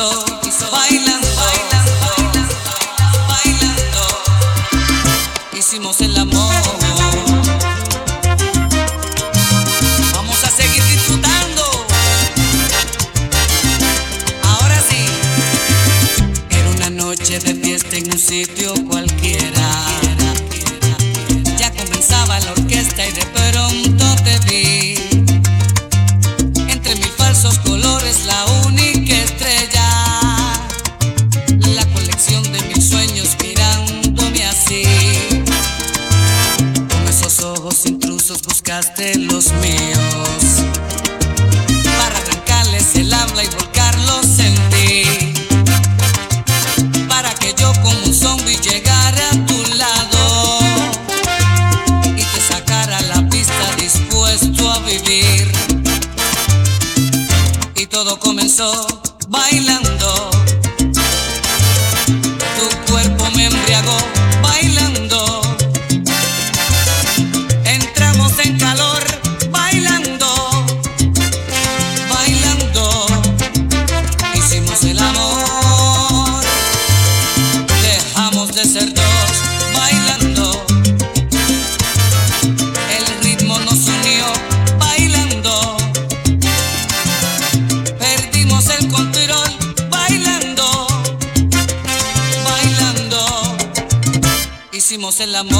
comenzó Y todo comenzó bailando. El amor.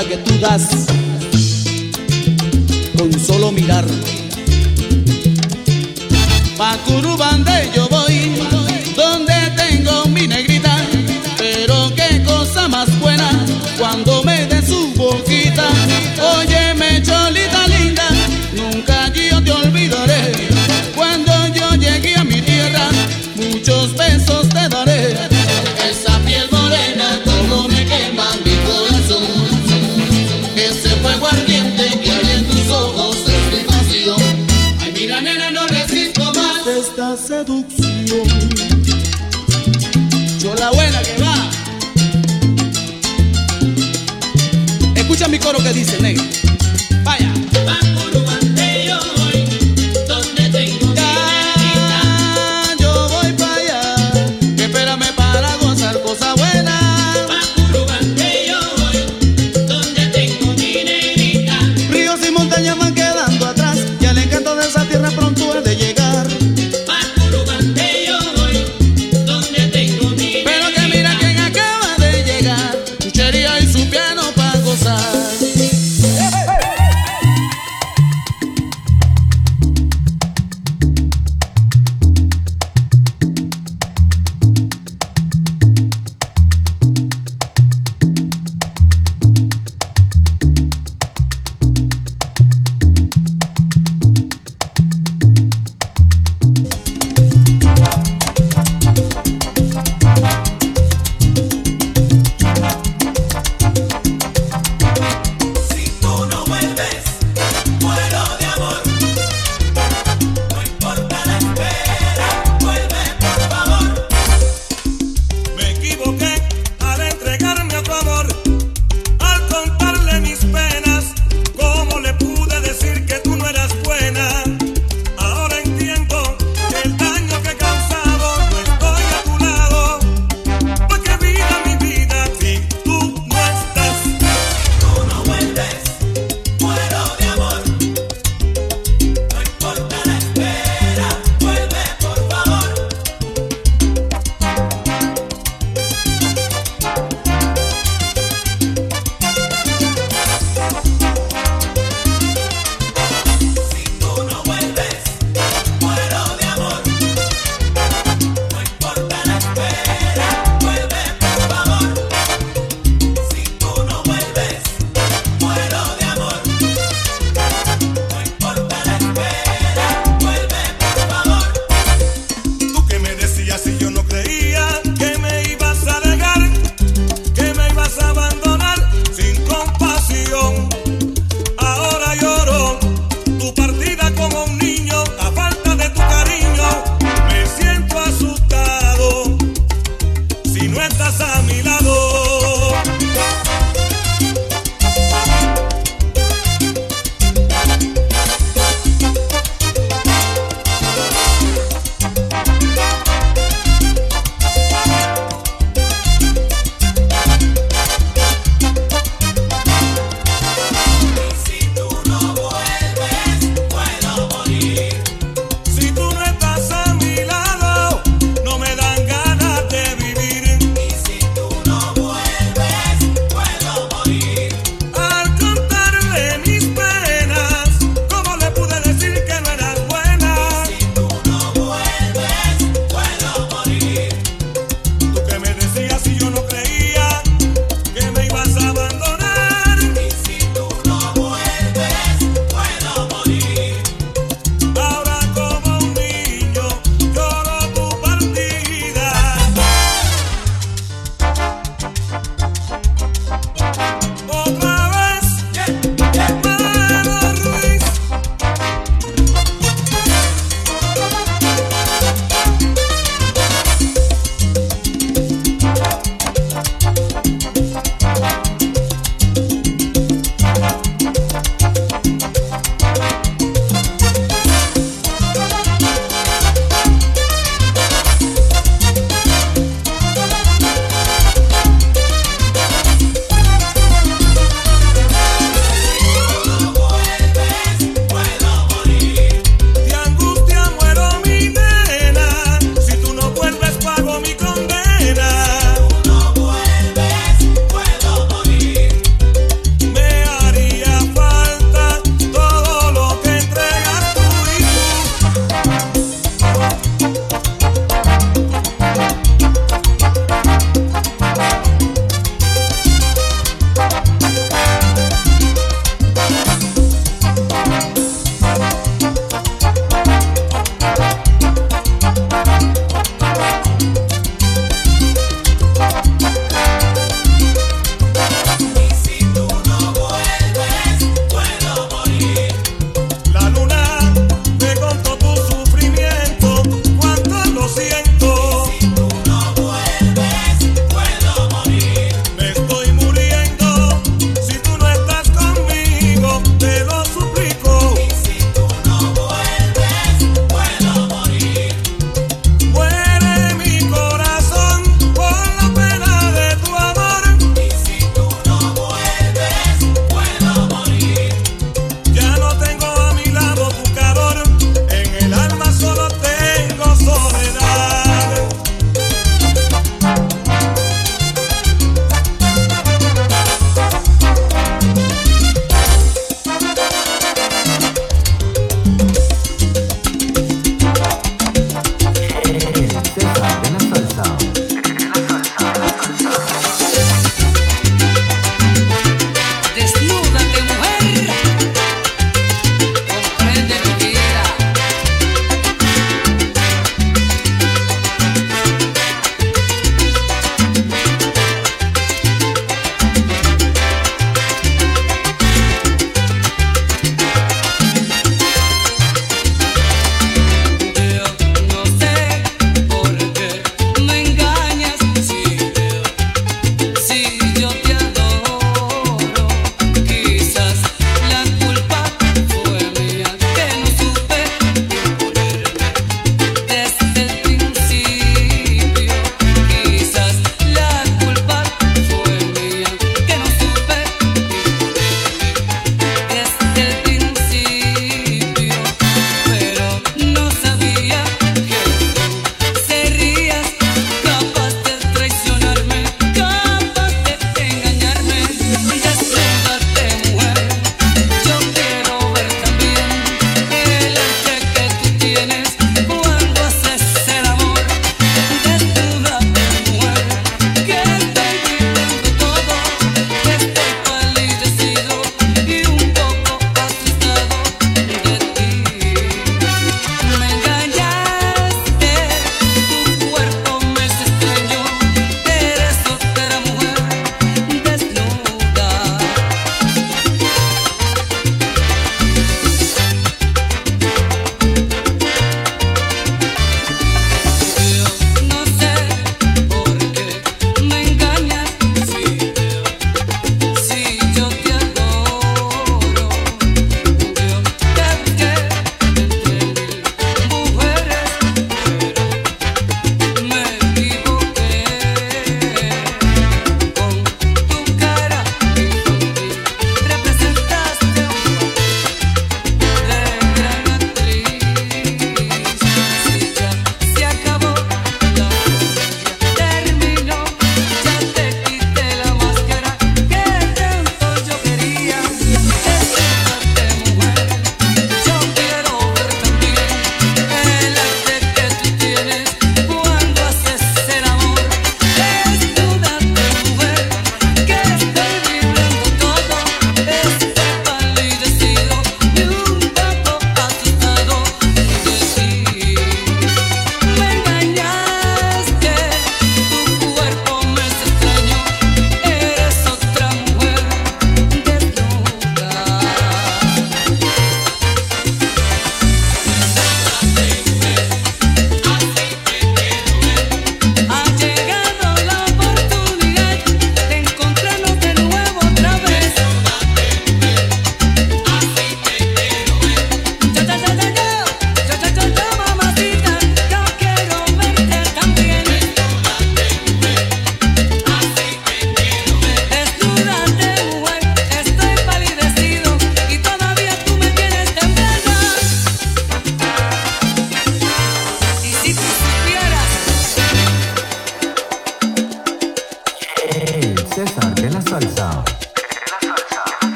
Que tú das con solo mirar.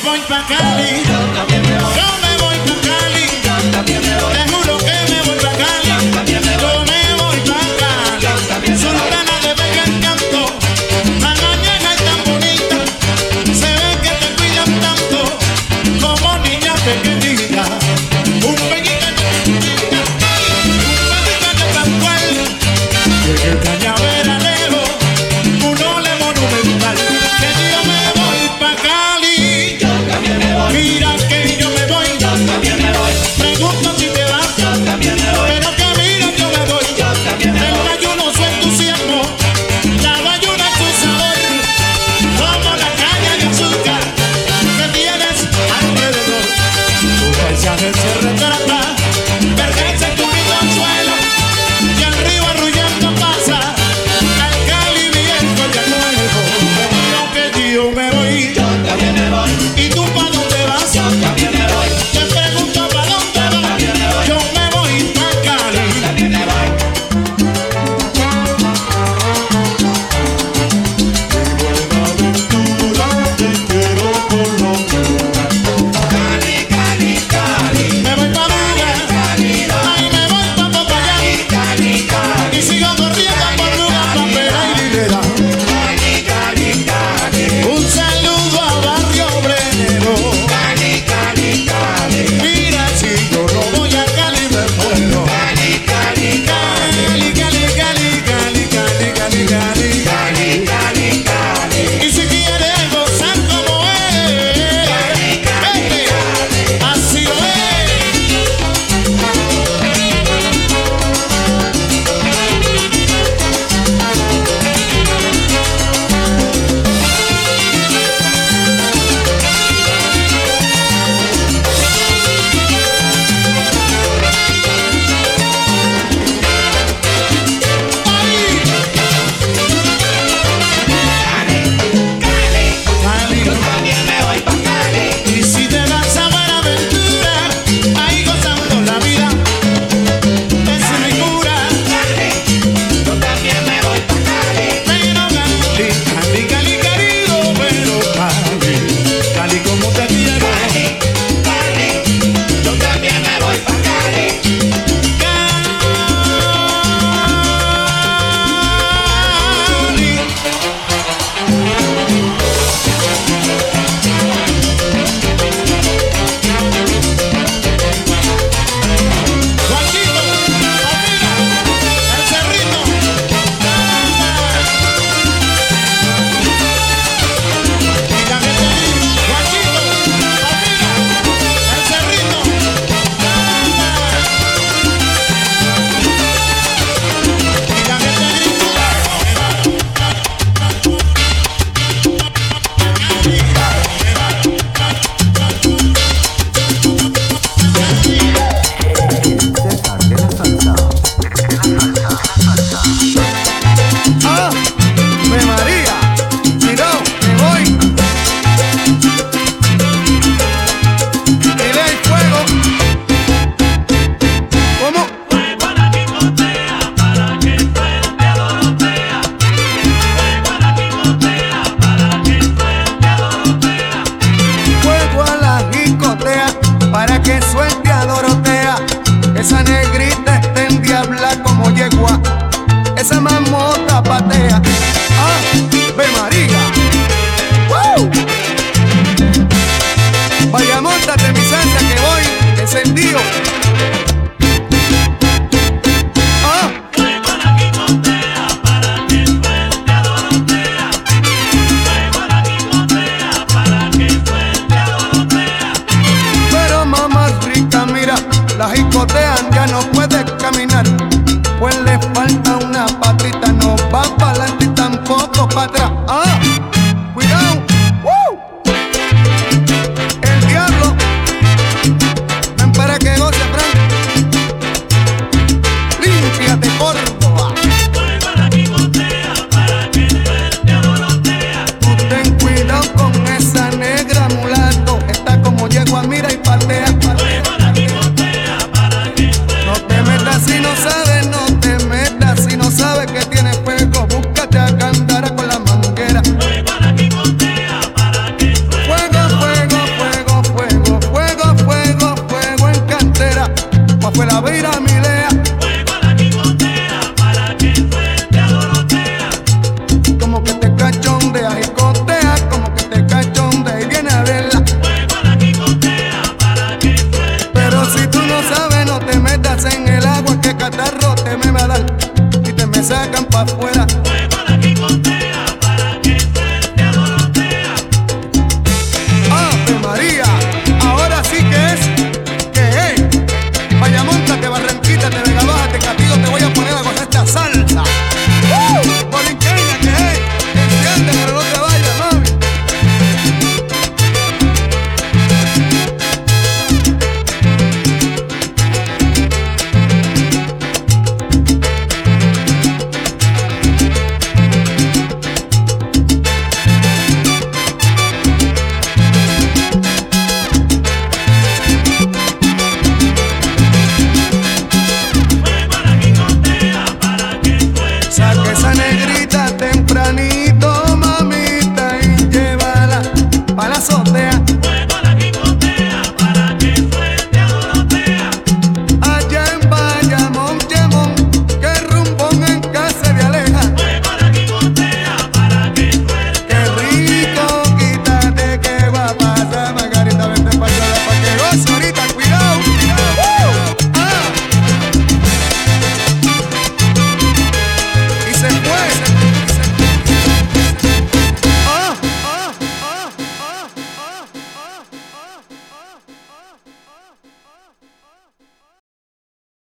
Devant Bacali.